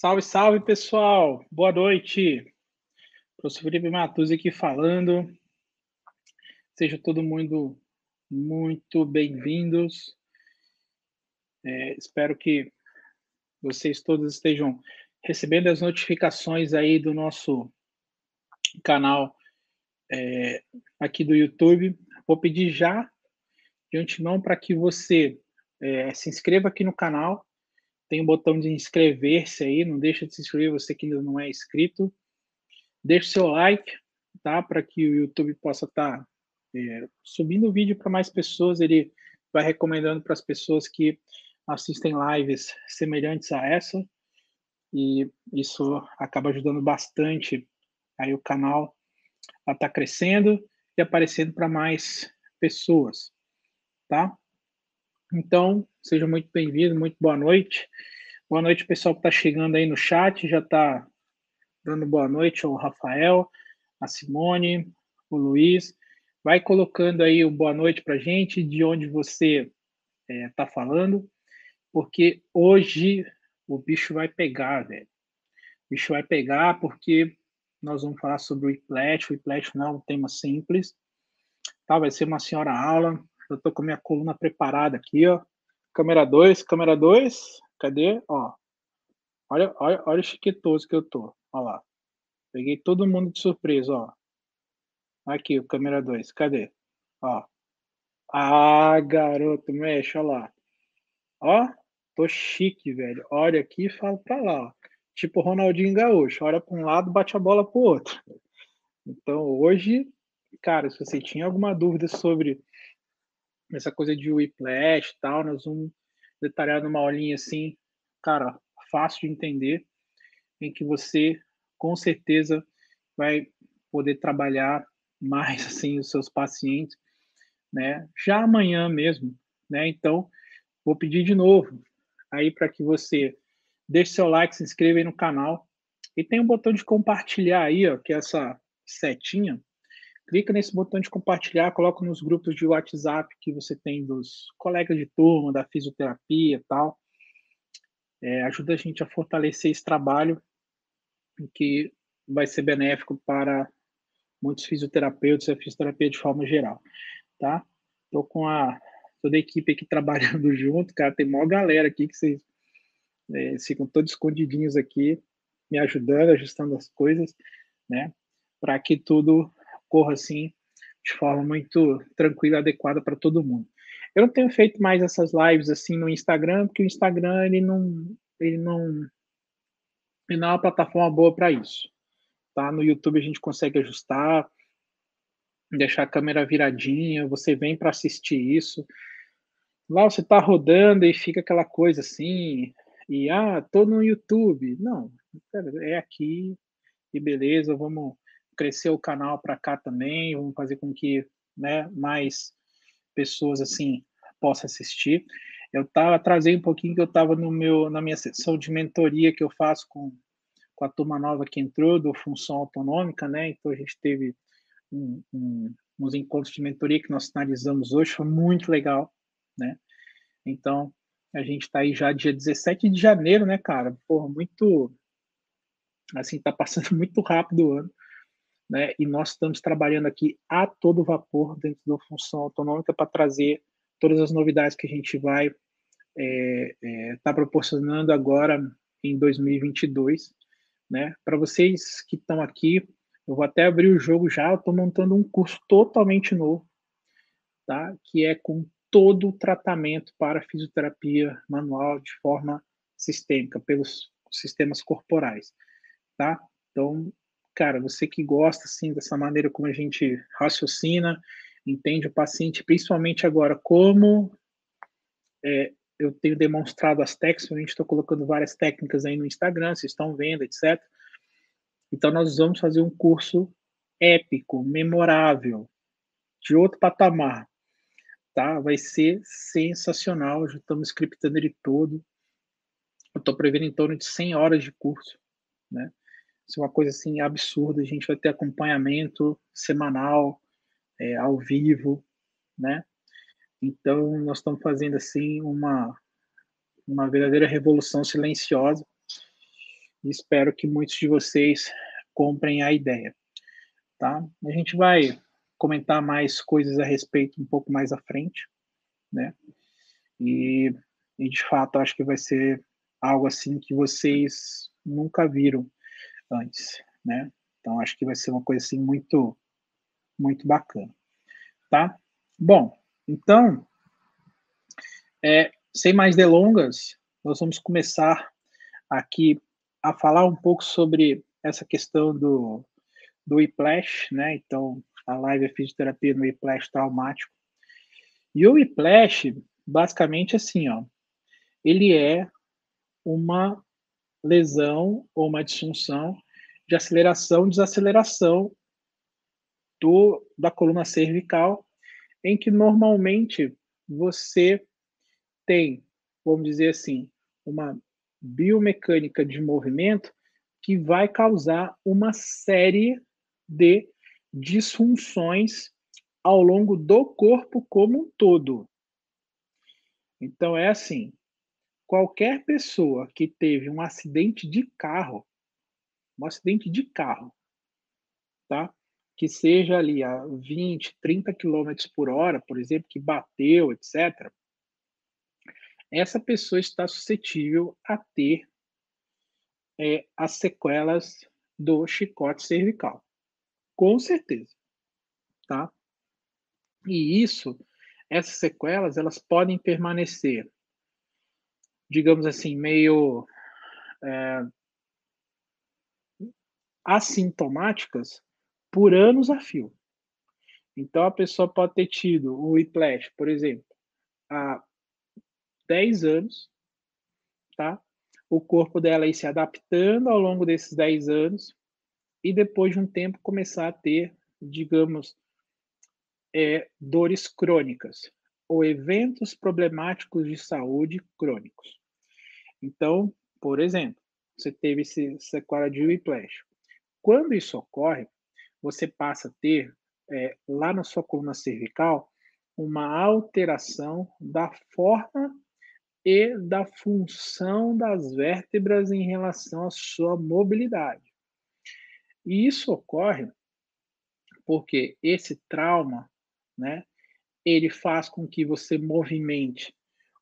Salve, salve, pessoal! Boa noite! Professor Felipe Matuzzi aqui falando. Seja todo mundo muito bem-vindos. É, espero que vocês todos estejam recebendo as notificações aí do nosso canal é, aqui do YouTube. Vou pedir já de antemão para que você é, se inscreva aqui no canal tem um botão de inscrever-se aí, não deixa de se inscrever você que ainda não é inscrito. Deixe seu like, tá? Para que o YouTube possa estar tá, é, subindo o vídeo para mais pessoas. Ele vai recomendando para as pessoas que assistem lives semelhantes a essa. E isso acaba ajudando bastante aí o canal a estar tá crescendo e aparecendo para mais pessoas, tá? Então, seja muito bem-vindo, muito boa noite. Boa noite, pessoal que está chegando aí no chat, já está dando boa noite ao Rafael, a Simone, o Luiz. Vai colocando aí o boa noite para gente, de onde você está é, tá falando, porque hoje o bicho vai pegar, velho. O bicho vai pegar porque nós vamos falar sobre o Whiplash. O Whiplash não é um tema simples, tá? Vai ser uma senhora aula, eu tô com minha coluna preparada aqui, ó. Câmera 2, câmera 2. Cadê? Ó. Olha, olha, olha o chiquetoso que eu tô. Olha lá. Peguei todo mundo de surpresa, ó. Aqui, o câmera 2. Cadê? Ó. Ah, garoto, mexe, olha lá. Ó, tô chique, velho. Olha aqui e falo pra lá, ó. Tipo Ronaldinho Gaúcho. Olha pra um lado, bate a bola pro outro. Então, hoje, cara, se você tinha alguma dúvida sobre essa coisa de whiplash e tal, nós vamos detalhar numa aulinha assim, cara, fácil de entender, em que você com certeza vai poder trabalhar mais assim os seus pacientes, né? Já amanhã mesmo, né? Então, vou pedir de novo aí para que você deixe seu like, se inscreva aí no canal e tem um botão de compartilhar aí, ó, que é essa setinha clica nesse botão de compartilhar, coloca nos grupos de WhatsApp que você tem dos colegas de turma, da fisioterapia e tal. É, ajuda a gente a fortalecer esse trabalho que vai ser benéfico para muitos fisioterapeutas e a fisioterapia de forma geral, tá? Tô com a toda a equipe aqui trabalhando junto, cara, tem maior galera aqui que vocês é, ficam todos escondidinhos aqui, me ajudando, ajustando as coisas, né? Para que tudo corra assim de forma muito tranquila, adequada para todo mundo. Eu não tenho feito mais essas lives assim no Instagram, porque o Instagram ele não ele não ele não é uma plataforma boa para isso. Tá? No YouTube a gente consegue ajustar, deixar a câmera viradinha, você vem para assistir isso. Lá você está rodando e fica aquela coisa assim, e ah, tô no YouTube. Não, é aqui e beleza, vamos crescer o canal para cá também, vamos fazer com que né, mais pessoas assim possam assistir. Eu tava trazendo um pouquinho que eu estava no meu na minha sessão de mentoria que eu faço com, com a turma nova que entrou do função autonômica, né? Então a gente teve um, um, uns encontros de mentoria que nós finalizamos hoje, foi muito legal, né? Então a gente está aí já dia 17 de janeiro, né, cara? Porra, muito assim, tá passando muito rápido o ano né? E nós estamos trabalhando aqui a todo vapor dentro da função autonômica para trazer todas as novidades que a gente vai estar é, é, tá proporcionando agora em 2022, né? Para vocês que estão aqui, eu vou até abrir o jogo já. Estou montando um curso totalmente novo, tá? Que é com todo o tratamento para fisioterapia manual de forma sistêmica pelos sistemas corporais, tá? Então cara, você que gosta assim dessa maneira como a gente raciocina, entende o paciente, principalmente agora como é, eu tenho demonstrado as técnicas, a gente está colocando várias técnicas aí no Instagram, vocês estão vendo, etc. Então nós vamos fazer um curso épico, memorável, de outro patamar, tá? Vai ser sensacional, já estamos scriptando ele todo. Eu estou prevendo em torno de 100 horas de curso, né? Ser uma coisa assim absurda. A gente vai ter acompanhamento semanal, é, ao vivo, né? Então nós estamos fazendo assim uma uma verdadeira revolução silenciosa. espero que muitos de vocês comprem a ideia, tá? A gente vai comentar mais coisas a respeito um pouco mais à frente, né? E, e de fato acho que vai ser algo assim que vocês nunca viram antes, né? Então acho que vai ser uma coisa assim muito muito bacana, tá? Bom, então é, sem mais delongas, nós vamos começar aqui a falar um pouco sobre essa questão do do whiplash, né? Então a live é fisioterapia no whiplash traumático. E o whiplash, basicamente assim, ó, ele é uma lesão ou uma disfunção de aceleração desaceleração do, da coluna cervical, em que normalmente você tem, vamos dizer assim, uma biomecânica de movimento que vai causar uma série de disfunções ao longo do corpo como um todo. Então é assim, qualquer pessoa que teve um acidente de carro, um acidente de carro, tá? Que seja ali a 20, 30 km por hora, por exemplo, que bateu, etc. Essa pessoa está suscetível a ter é, as sequelas do chicote cervical. Com certeza, tá? E isso, essas sequelas, elas podem permanecer digamos assim, meio é, assintomáticas por anos a fio. Então, a pessoa pode ter tido o whiplash, por exemplo, há 10 anos, tá? O corpo dela aí se adaptando ao longo desses 10 anos e depois de um tempo começar a ter, digamos, é, dores crônicas ou eventos problemáticos de saúde crônicos. Então, por exemplo, você teve esse sequela de whiplash. Quando isso ocorre, você passa a ter, é, lá na sua coluna cervical, uma alteração da forma e da função das vértebras em relação à sua mobilidade. E isso ocorre porque esse trauma, né, ele faz com que você movimente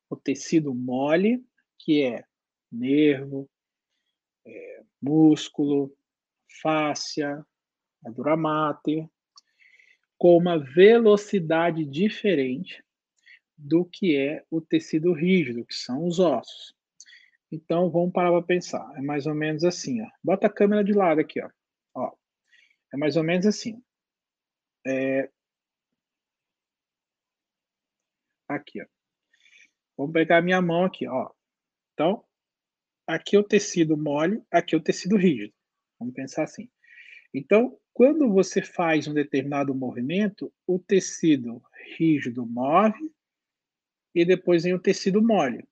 o tecido mole, que é nervo, é, músculo, fáscia, a dura mater, com uma velocidade diferente do que é o tecido rígido, que são os ossos. Então, vamos parar para pensar. É mais ou menos assim, ó. Bota a câmera de lado aqui, ó. ó. É mais ou menos assim. É... Aqui, ó. Vamos pegar a minha mão aqui, ó. Então, aqui é o tecido mole, aqui é o tecido rígido. Vamos pensar assim. Então, quando você faz um determinado movimento, o tecido rígido move e depois vem o tecido mole.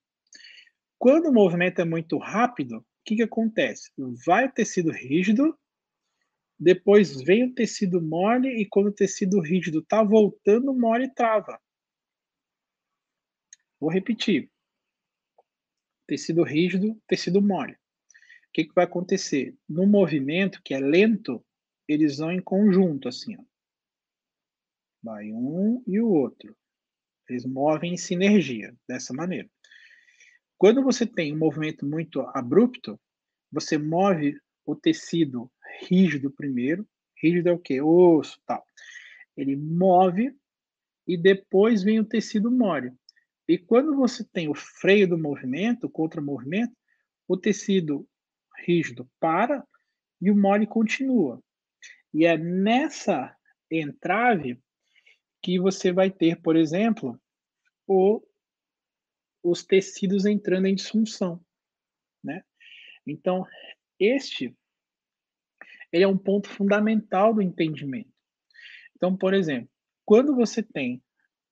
Quando o movimento é muito rápido, o que, que acontece? Vai o tecido rígido, depois vem o tecido mole e quando o tecido rígido está voltando, o mole trava. Vou repetir tecido rígido, tecido mole. O que, que vai acontecer? No movimento, que é lento, eles vão em conjunto, assim, ó. Vai um e o outro. Eles movem em sinergia, dessa maneira. Quando você tem um movimento muito abrupto, você move o tecido rígido primeiro. Rígido é o quê? Osso, tal. Ele move e depois vem o tecido mole. E quando você tem o freio do movimento, o contra-movimento, o tecido rígido para e o mole continua. E é nessa entrave que você vai ter, por exemplo, o, os tecidos entrando em disfunção, né? Então, este ele é um ponto fundamental do entendimento. Então, por exemplo, quando você tem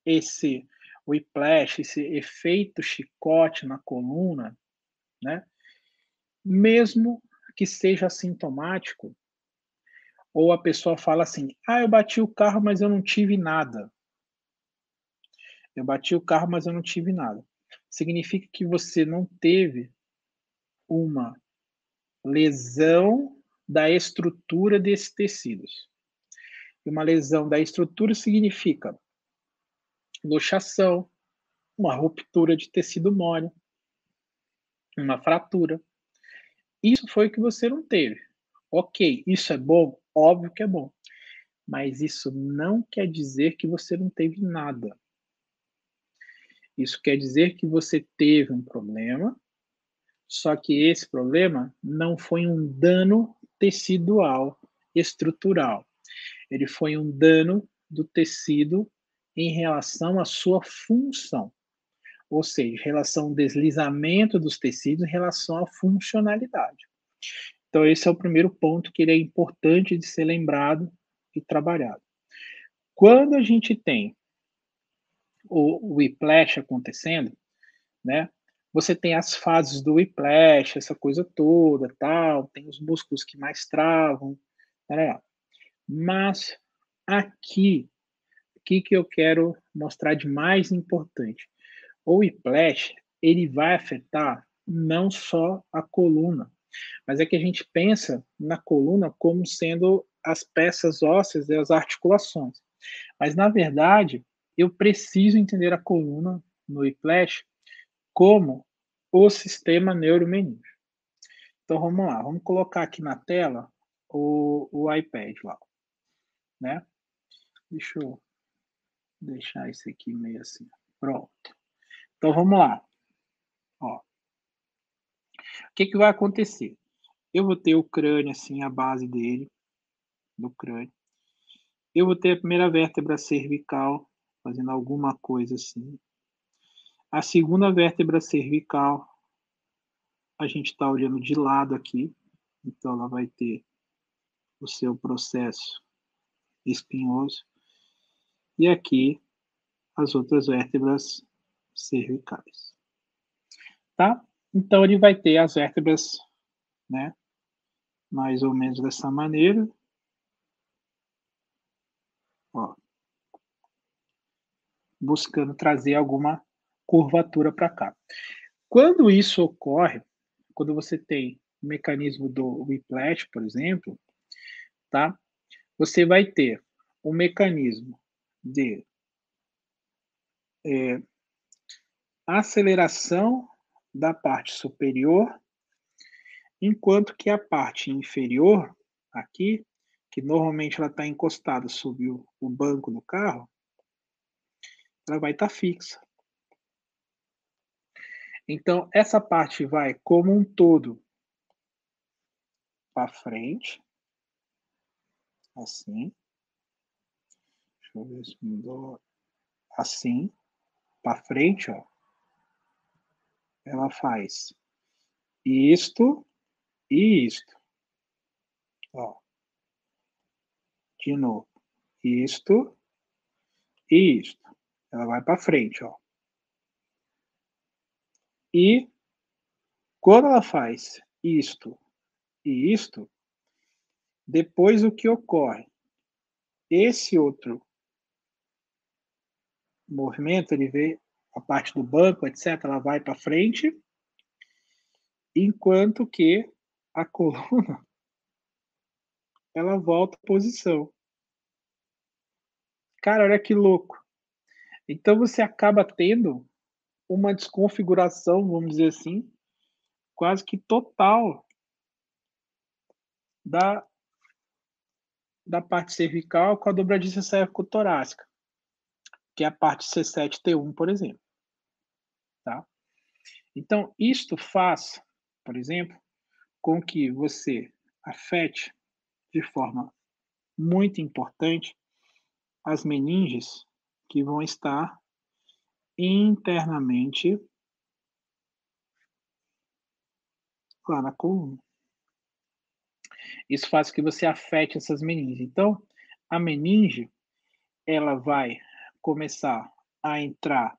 esse whiplash, esse efeito chicote na coluna, né? Mesmo que seja assintomático, ou a pessoa fala assim: "Ah, eu bati o carro, mas eu não tive nada". Eu bati o carro, mas eu não tive nada. Significa que você não teve uma lesão da estrutura desses tecidos. E uma lesão da estrutura significa luxação, uma ruptura de tecido mole, uma fratura. Isso foi o que você não teve. Ok, isso é bom? Óbvio que é bom. Mas isso não quer dizer que você não teve nada. Isso quer dizer que você teve um problema, só que esse problema não foi um dano tecidual estrutural. Ele foi um dano do tecido em relação à sua função ou seja, relação ao deslizamento dos tecidos em relação à funcionalidade. Então, esse é o primeiro ponto que ele é importante de ser lembrado e trabalhado. Quando a gente tem o, o whiplash acontecendo, né? Você tem as fases do whiplash, essa coisa toda, tal, tem os músculos que mais travam, né? Mas aqui, que, que eu quero mostrar de mais importante? O whiplash, ele vai afetar não só a coluna, mas é que a gente pensa na coluna como sendo as peças ósseas e as articulações. Mas, na verdade, eu preciso entender a coluna no whiplash como o sistema neuromeningio. Então, vamos lá, vamos colocar aqui na tela o, o iPad lá, né? Deixa eu deixar isso aqui meio assim. Pronto. Então vamos lá. Ó. O que, que vai acontecer? Eu vou ter o crânio assim, a base dele, do crânio. Eu vou ter a primeira vértebra cervical, fazendo alguma coisa assim. A segunda vértebra cervical, a gente está olhando de lado aqui, então ela vai ter o seu processo espinhoso. E aqui as outras vértebras cervicais. Tá? Então, ele vai ter as vértebras, né? Mais ou menos dessa maneira. Ó. Buscando trazer alguma curvatura para cá. Quando isso ocorre, quando você tem o mecanismo do whiplash, por exemplo, tá? Você vai ter o mecanismo de é, aceleração da parte superior, enquanto que a parte inferior, aqui, que normalmente ela está encostada sobre o, o, banco do carro, ela vai estar tá fixa. Então, essa parte vai como um todo para frente, assim. Deixa eu ver se mudou. Assim, para frente, ó ela faz isto e isto. Ó. De novo. Isto e isto. Ela vai para frente, ó. E quando ela faz isto e isto, depois o que ocorre? Esse outro movimento, ele vê a parte do banco, etc., ela vai para frente, enquanto que a coluna ela volta à posição. Cara, olha que louco. Então você acaba tendo uma desconfiguração, vamos dizer assim, quase que total da, da parte cervical com a dobradiça cervicotorácica, que é a parte C7T1, por exemplo. Tá? Então, isto faz, por exemplo, com que você afete de forma muito importante as meninges que vão estar internamente lá na coluna. Isso faz com que você afete essas meninges. Então, a meninge ela vai começar a entrar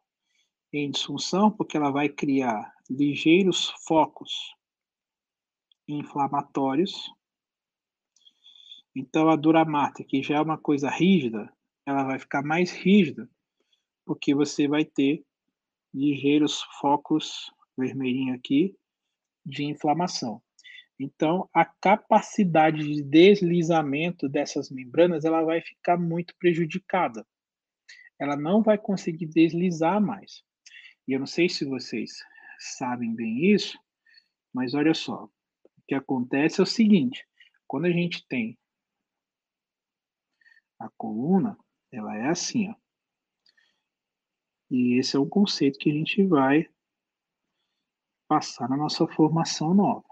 em disfunção porque ela vai criar ligeiros focos inflamatórios. Então, a dura mata, que já é uma coisa rígida, ela vai ficar mais rígida, porque você vai ter ligeiros focos vermelhinho aqui de inflamação. Então, a capacidade de deslizamento dessas membranas ela vai ficar muito prejudicada. Ela não vai conseguir deslizar mais. E eu não sei se vocês sabem bem isso, mas olha só. O que acontece é o seguinte: quando a gente tem a coluna, ela é assim, ó. E esse é o conceito que a gente vai passar na nossa formação nova.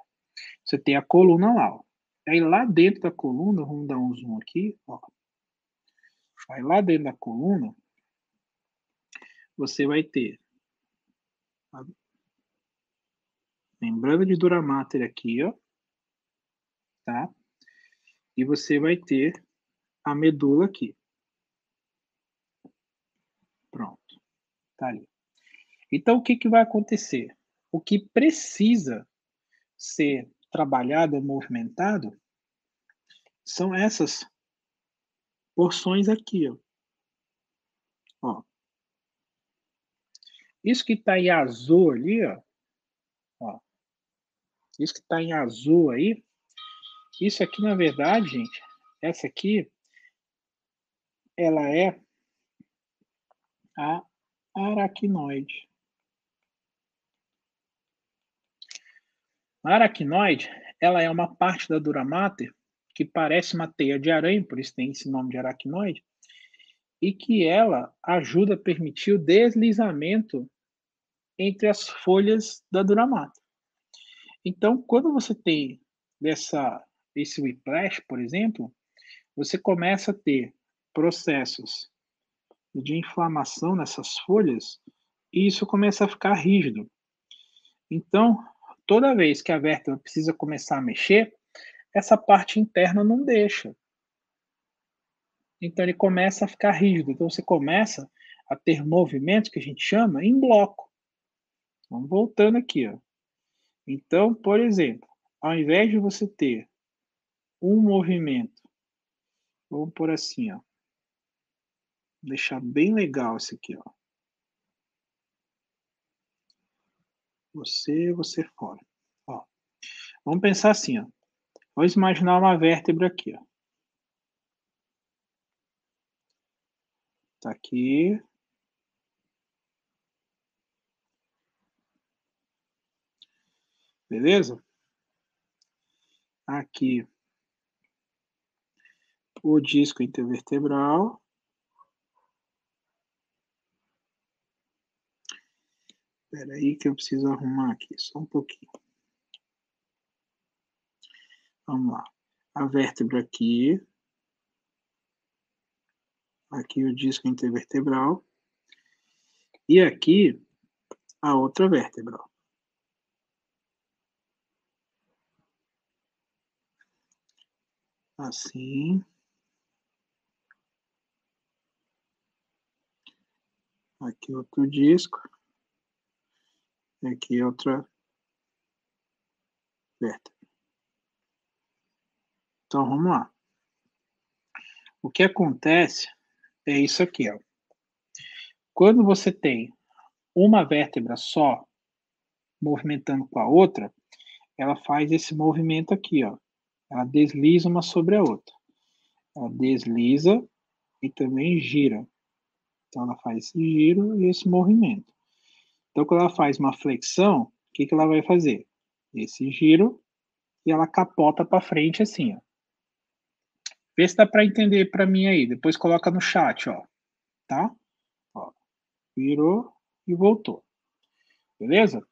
Você tem a coluna lá, ó. Aí lá dentro da coluna, vamos dar um zoom aqui, ó. Aí lá dentro da coluna, você vai ter a membrana de Duramater aqui, ó. Tá? E você vai ter a medula aqui. Pronto. Tá ali. Então, o que, que vai acontecer? O que precisa ser trabalhado, movimentado, são essas porções aqui, ó. ó. Isso que está em azul ali, ó, ó. Isso que está em azul aí, isso aqui, na verdade, gente, essa aqui, ela é a aracnoide. A aracnoide, ela é uma parte da dura mater que parece uma teia de aranha, por isso tem esse nome de aracnoide, e que ela ajuda a permitir o deslizamento entre as folhas da dura mater. Então, quando você tem dessa, esse whiplash, por exemplo, você começa a ter processos de inflamação nessas folhas e isso começa a ficar rígido. Então, toda vez que a vértebra precisa começar a mexer, essa parte interna não deixa. Então ele começa a ficar rígido. Então você começa a ter movimentos que a gente chama em bloco. Vamos voltando aqui, ó. Então, por exemplo, ao invés de você ter um movimento, vamos por assim, ó deixar bem legal esse aqui, ó. Você, você fora. Ó. Vamos pensar assim, ó. Vamos imaginar uma vértebra aqui, ó. Tá aqui. Beleza? Aqui o disco intervertebral. Espera aí que eu preciso arrumar aqui, só um pouquinho. Vamos lá. A vértebra aqui. Aqui o disco intervertebral. E aqui a outra vértebra. Assim. Aqui outro disco. Aqui outra vértebra. Então, vamos lá. O que acontece é isso aqui, ó. Quando você tem uma vértebra só movimentando com a outra, ela faz esse movimento aqui, ó. Ela desliza uma sobre a outra. Ela desliza e também gira. Então, ela faz esse giro e esse movimento. Então, quando ela faz uma flexão, o que, que ela vai fazer? Esse giro e ela capota para frente assim, ó. Vê se dá para entender para mim aí. Depois coloca no chat, ó. Tá? Ó. Virou e voltou. Beleza?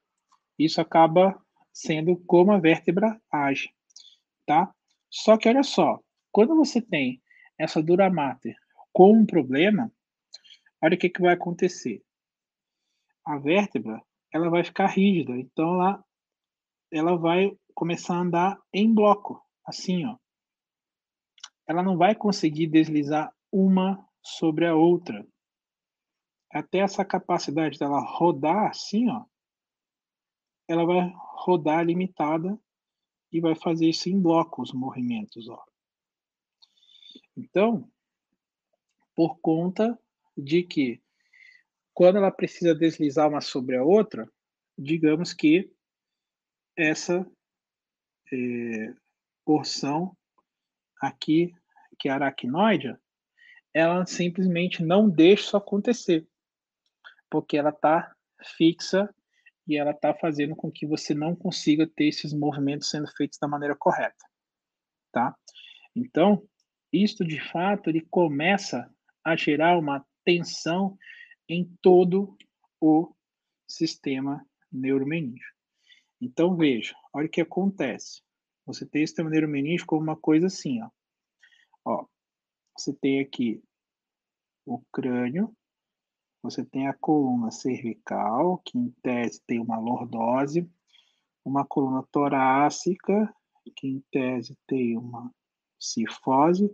Isso acaba sendo como a vértebra age, tá? Só que olha só, quando você tem essa dura mater com um problema, olha o que, que vai acontecer a vértebra ela vai ficar rígida, então ela, ela vai começar a andar em bloco, assim, ó. Ela não vai conseguir deslizar uma sobre a outra. Até essa capacidade dela rodar assim, ó, ela vai rodar limitada e vai fazer isso em bloco os movimentos, ó. Então, por conta de que quando ela precisa deslizar uma sobre a outra, digamos que essa é, porção aqui, que é aracnoide, ela simplesmente não deixa isso acontecer, porque ela está fixa e ela está fazendo com que você não consiga ter esses movimentos sendo feitos da maneira correta, tá? Então, isto de fato ele começa a gerar uma tensão em todo o sistema neuromeníngeo. Então veja, olha o que acontece. Você tem o sistema neuromeníngeo como uma coisa assim, ó. ó. Você tem aqui o crânio, você tem a coluna cervical, que em tese tem uma lordose, uma coluna torácica, que em tese tem uma cifose,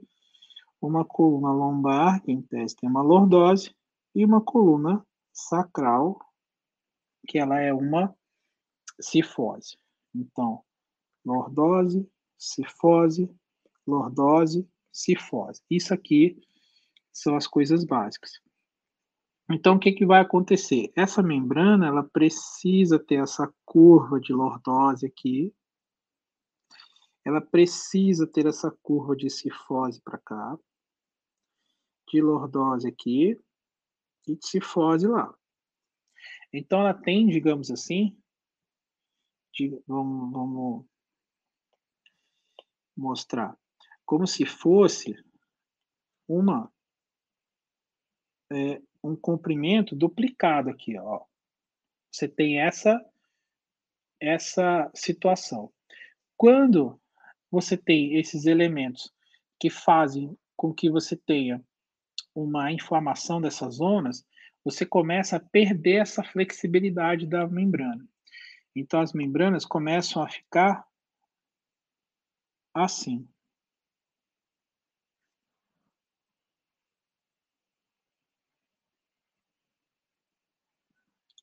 uma coluna lombar, que em tese tem uma lordose, e uma coluna sacral, que ela é uma cifose. Então, lordose, cifose, lordose, cifose. Isso aqui são as coisas básicas. Então, o que, que vai acontecer? Essa membrana, ela precisa ter essa curva de lordose aqui. Ela precisa ter essa curva de cifose para cá. De lordose aqui. E de cifose lá. Então, ela tem, digamos assim, de, vamos, vamos mostrar, como se fosse uma é, um comprimento duplicado aqui, ó. Você tem essa essa situação. Quando você tem esses elementos que fazem com que você tenha uma inflamação dessas zonas, você começa a perder essa flexibilidade da membrana. Então as membranas começam a ficar assim.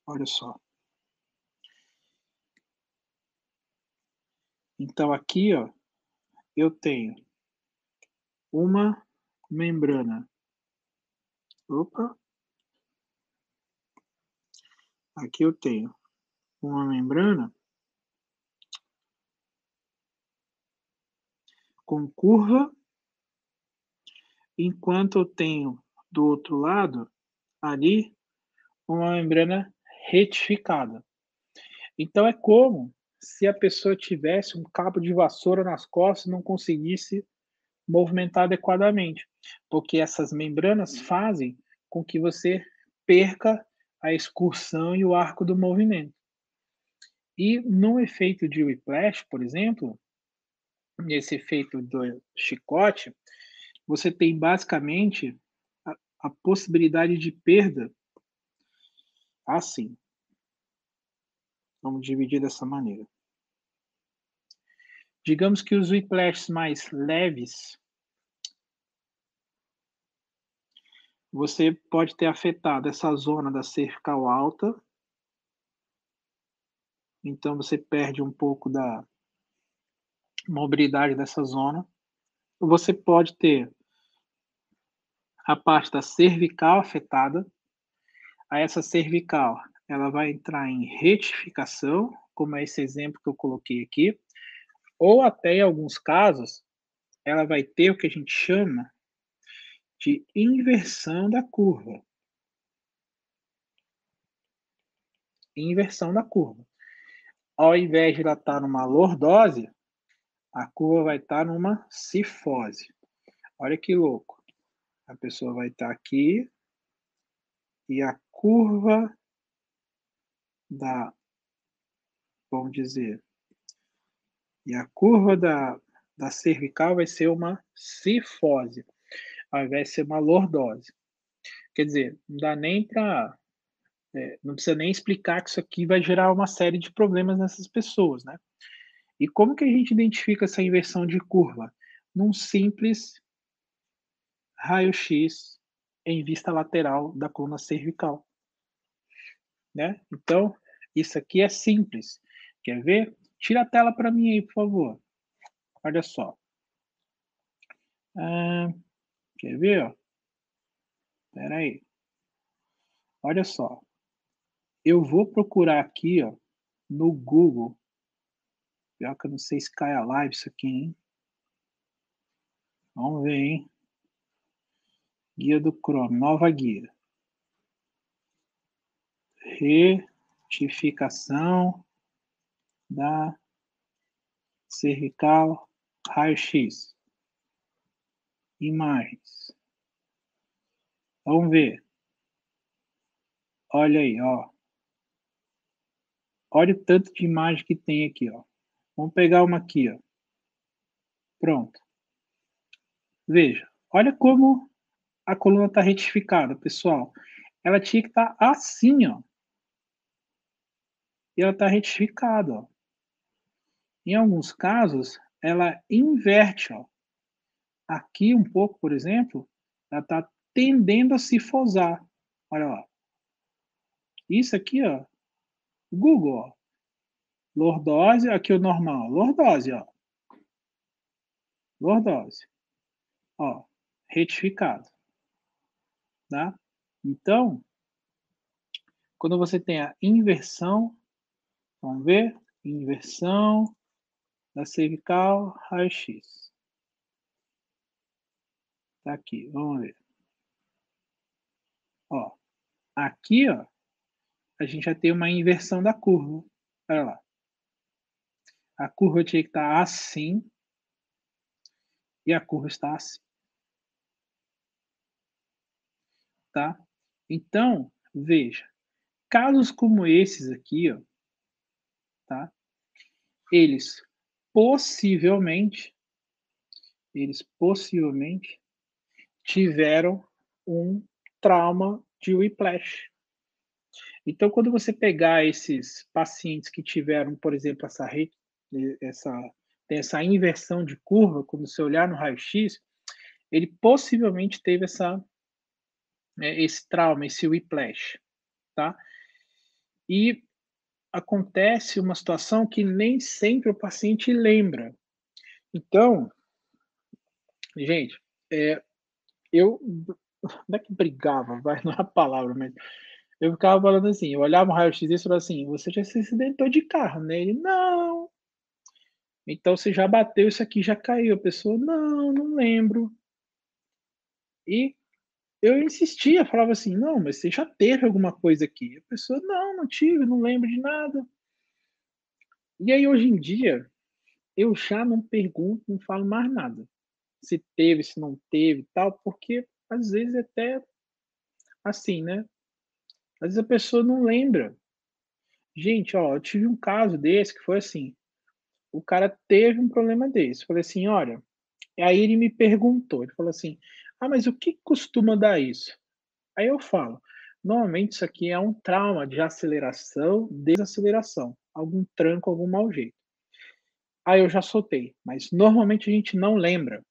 Olha só. Então aqui, ó, eu tenho uma membrana. Opa. Aqui eu tenho uma membrana com curva, enquanto eu tenho do outro lado ali uma membrana retificada. Então é como se a pessoa tivesse um cabo de vassoura nas costas e não conseguisse movimentar adequadamente, porque essas membranas fazem com que você perca a excursão e o arco do movimento. E no efeito de whiplash, por exemplo, nesse efeito do chicote, você tem basicamente a, a possibilidade de perda assim. Vamos dividir dessa maneira. Digamos que os whiplashes mais leves, você pode ter afetado essa zona da cervical alta. Então você perde um pouco da mobilidade dessa zona. Você pode ter a parte da cervical afetada, a essa cervical, ela vai entrar em retificação, como é esse exemplo que eu coloquei aqui, ou até em alguns casos, ela vai ter o que a gente chama de inversão da curva. Inversão da curva. Ao invés de ela estar numa lordose, a curva vai estar numa cifose. Olha que louco. A pessoa vai estar aqui e a curva da, vamos dizer, e a curva da, da cervical vai ser uma cifose, ao invés de ser uma lordose. Quer dizer, não dá nem para. É, não precisa nem explicar que isso aqui vai gerar uma série de problemas nessas pessoas, né? E como que a gente identifica essa inversão de curva? Num simples raio-x em vista lateral da coluna cervical. Né? Então, isso aqui é simples. Quer ver? Tira a tela para mim aí, por favor. Olha só. Ah, quer ver? Espera aí. Olha só. Eu vou procurar aqui ó, no Google Pior que eu não sei se cai a live isso aqui, hein? Vamos ver, hein? Guia do Chrome, nova guia. Retificação da cervical raio-x. Imagens. Vamos ver. Olha aí, ó. Olha o tanto de imagem que tem aqui, ó. Vamos pegar uma aqui, ó. Pronto. Veja, olha como a coluna está retificada, pessoal. Ela tinha que estar tá assim, ó. E ela está retificada, ó. Em alguns casos, ela inverte, ó. Aqui um pouco, por exemplo, ela está tendendo a se fosar. Olha lá. Isso aqui, ó. Google, ó. Lordose, aqui o normal. Lordose, ó. Lordose. Ó, retificado. Tá? Então, quando você tem a inversão, vamos ver, inversão da cervical raio-x. Tá aqui, vamos ver. Ó, aqui, ó, a gente já tem uma inversão da curva. Olha lá. A curva tinha que estar assim e a curva está assim. Tá? Então, veja, casos como esses aqui, ó, tá? Eles possivelmente, eles possivelmente tiveram um trauma de whiplash. Então, quando você pegar esses pacientes que tiveram, por exemplo, essa, essa, essa inversão de curva, quando você olhar no raio-x, ele possivelmente teve essa esse trauma, esse whiplash, tá? E acontece uma situação que nem sempre o paciente lembra. Então, gente, é, eu não é que brigava, vai, não é palavra, mas eu ficava falando assim, eu olhava o raio-x e falava assim, você já se acidentou de carro, né? Ele, não. Então você já bateu isso aqui, já caiu. A pessoa, não, não lembro. E eu insistia, falava assim: "Não, mas você já teve alguma coisa aqui?". A pessoa: "Não, não tive, não lembro de nada". E aí hoje em dia, eu já não pergunto, não falo mais nada. Se teve, se não teve tal, porque às vezes é até assim, né, às vezes a pessoa não lembra. Gente, ó, eu tive um caso desse que foi assim, o cara teve um problema desse, falei assim: "Olha" aí ele me perguntou, ele falou assim: ah, mas o que costuma dar isso? Aí eu falo, normalmente isso aqui é um trauma de aceleração, desaceleração, algum tranco, algum mau jeito. Aí eu já soltei, mas normalmente a gente não lembra.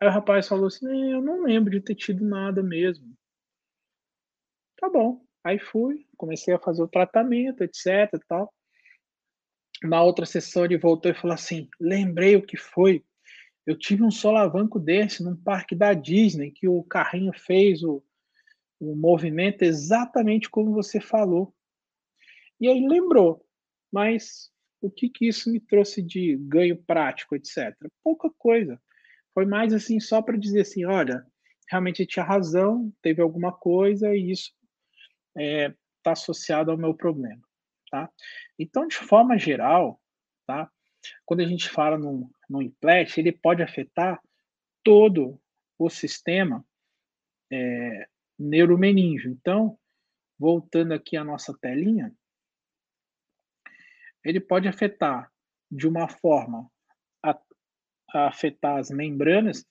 Aí o rapaz falou assim: eu não lembro de ter tido nada mesmo. Tá bom. Aí fui, comecei a fazer o tratamento, etc. Tal. Na outra sessão ele voltou e falou assim: lembrei o que foi. Eu tive um solavanco desse num parque da Disney, que o carrinho fez o, o movimento exatamente como você falou. E aí lembrou, mas o que, que isso me trouxe de ganho prático, etc? Pouca coisa. Foi mais assim, só para dizer assim: olha, realmente tinha razão, teve alguma coisa e isso está é, tá associado ao meu problema. Tá? Então, de forma geral, tá? Quando a gente fala no, no implant, ele pode afetar todo o sistema é, neuromeníngeo. Então, voltando aqui à nossa telinha, ele pode afetar de uma forma a, a afetar as membranas.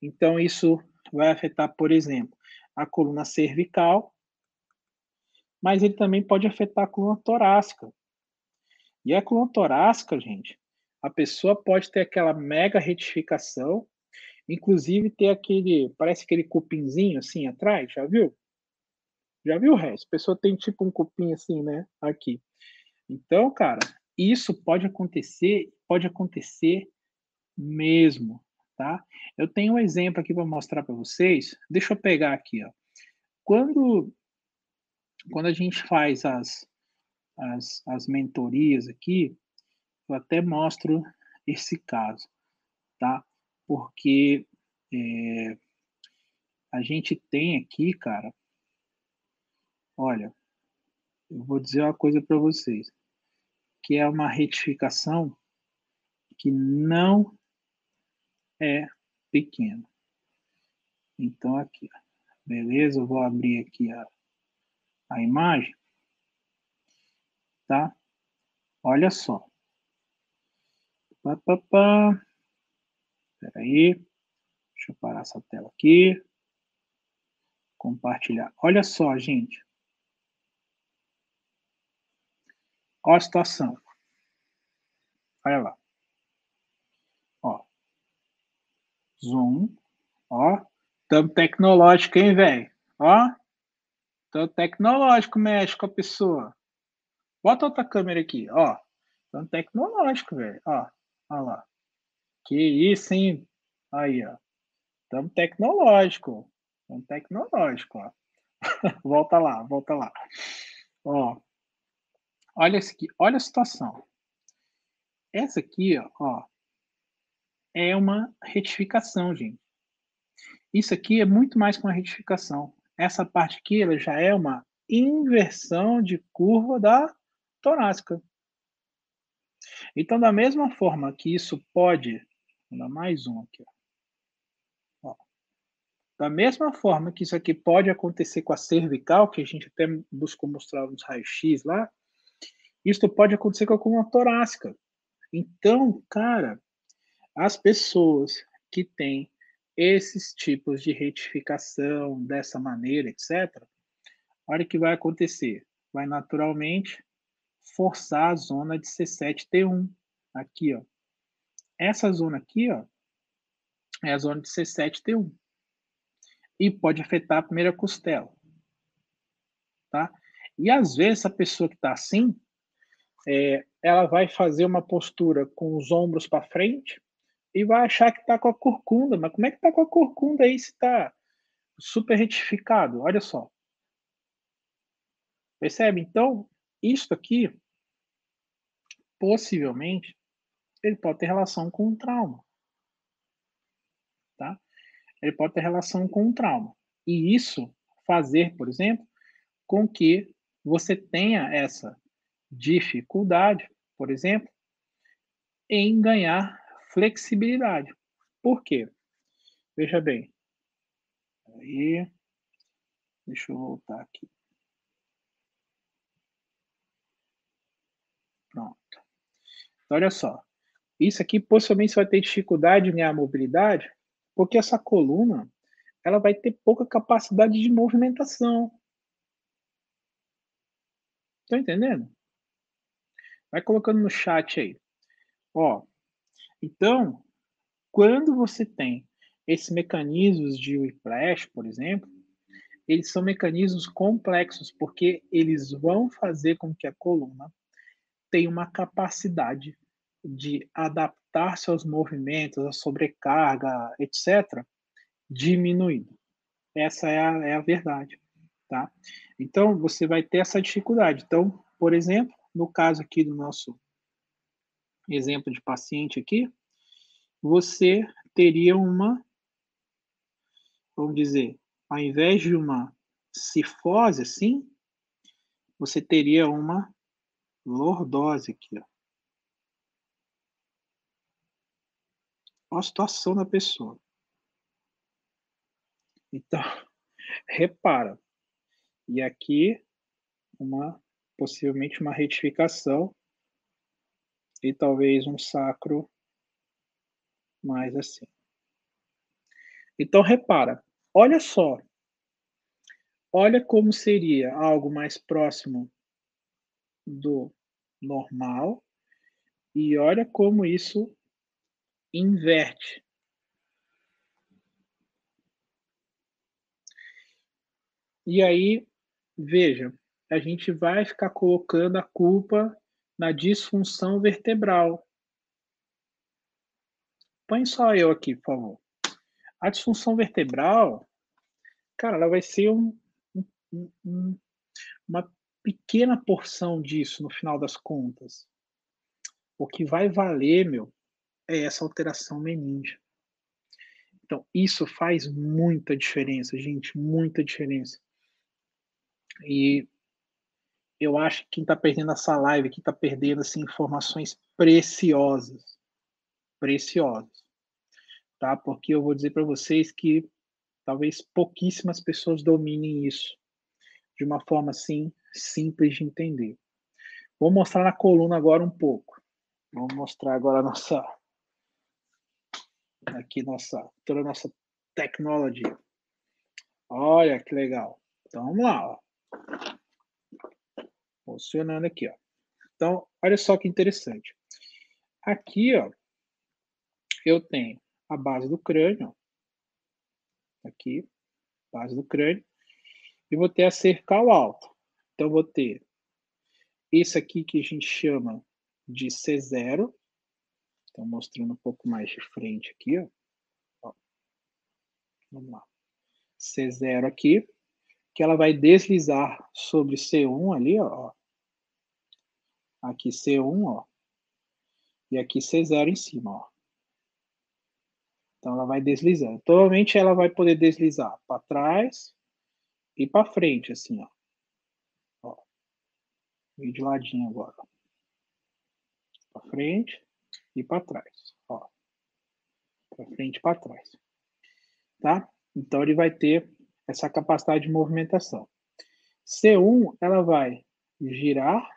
Então, isso vai afetar, por exemplo, a coluna cervical, mas ele também pode afetar a coluna torácica. E a coluna torácica, gente, a pessoa pode ter aquela mega retificação, inclusive ter aquele, parece aquele cupinzinho assim atrás, já viu? Já viu o resto? A pessoa tem tipo um cupim assim, né? Aqui. Então, cara, isso pode acontecer, pode acontecer mesmo, tá? Eu tenho um exemplo aqui para mostrar para vocês. Deixa eu pegar aqui, ó. Quando quando a gente faz as as, as mentorias aqui, eu até mostro esse caso, tá? Porque é, a gente tem aqui, cara, olha, eu vou dizer uma coisa para vocês, que é uma retificação que não é pequena. Então, aqui, beleza? Eu vou abrir aqui a, a imagem, tá? Olha só. Pá. Espera aí. Deixa eu parar essa tela aqui. Compartilhar. Olha só, gente. Olha a situação. Olha lá. Ó. Zoom. Ó. Tamo tecnológico, hein, velho? Ó. Tamo tecnológico, mexe com a pessoa. Bota outra câmera aqui, ó. Tamo tecnológico, velho. Ó. Olha lá. Que isso, hein? Aí, ó. Tamo tecnológico. Tamo tecnológico, ó. volta lá, volta lá. Ó. Olha esse aqui, olha a situação. Essa aqui, ó, é uma retificação, gente. Isso aqui é muito mais que uma retificação. Essa parte aqui ela já é uma inversão de curva da torácica. Então, da mesma forma que isso pode, vou dar mais um aqui, ó. Ó. da mesma forma que isso aqui pode acontecer com a cervical, que a gente até buscou mostrar nos raios-x lá, isso pode acontecer com a coluna torácica. Então, cara, as pessoas que têm esses tipos de retificação dessa maneira, etc., olha o que vai acontecer. Vai naturalmente forçar a zona de C7T1. Aqui, ó. Essa zona aqui, ó, é a zona de C7T1. E pode afetar a primeira costela. Tá? E às vezes a pessoa que está assim, é, ela vai fazer uma postura com os ombros para frente e vai achar que está com a corcunda. Mas como é que está com a corcunda aí se está super retificado? Olha só. Percebe? Então, isso aqui, possivelmente, ele pode ter relação com um trauma. Tá? Ele pode ter relação com um trauma. E isso fazer, por exemplo, com que você tenha essa dificuldade, por exemplo, em ganhar flexibilidade. Por quê? Veja bem. Aí, deixa eu voltar aqui. Pronto. Então, olha só. Isso aqui possivelmente você vai ter dificuldade em ganhar mobilidade, porque essa coluna ela vai ter pouca capacidade de movimentação. Estão entendendo? Vai colocando no chat aí. Ó, então, quando você tem esses mecanismos de whiplash, por exemplo, eles são mecanismos complexos, porque eles vão fazer com que a coluna tenha uma capacidade de adaptar seus movimentos, a sobrecarga, etc., diminuída. Essa é a, é a verdade, tá? Então, você vai ter essa dificuldade. Então, por exemplo, no caso aqui do nosso exemplo de paciente aqui, você teria uma, vamos dizer, ao invés de uma cifose assim, você teria uma lordose aqui, ó. A situação da pessoa. Então, repara. E aqui, uma possivelmente uma retificação e talvez um sacro mais assim. Então repara, olha só. Olha como seria algo mais próximo do normal e olha como isso inverte. E aí, veja, a gente vai ficar colocando a culpa na disfunção vertebral. Põe só eu aqui, por favor. A disfunção vertebral, cara, ela vai ser um, um, um, uma pequena porção disso no final das contas. O que vai valer, meu, é essa alteração meninge. Então, isso faz muita diferença, gente, muita diferença. E eu acho que quem está perdendo essa live aqui está perdendo assim, informações preciosas. Preciosas. Tá? Porque eu vou dizer para vocês que talvez pouquíssimas pessoas dominem isso de uma forma assim simples de entender. Vou mostrar na coluna agora um pouco. Vamos mostrar agora nossa aqui nossa toda a nossa tecnologia. Olha que legal. Então vamos lá, ó. Funcionando aqui, ó. Então, olha só que interessante. Aqui, ó, eu tenho a base do crânio, aqui, base do crânio, e vou ter a cercal alta. Então, vou ter isso aqui que a gente chama de C0. Então, mostrando um pouco mais de frente aqui, ó. ó. Vamos lá. C0 aqui, que ela vai deslizar sobre C1 ali, ó. Aqui C1, ó. E aqui C0 em cima, ó. Então ela vai deslizando. Provavelmente ela vai poder deslizar para trás e para frente, assim, ó. Meio de ladinho agora. Para frente e para trás, ó. Para frente e para trás. Tá? Então ele vai ter essa capacidade de movimentação. C1, ela vai girar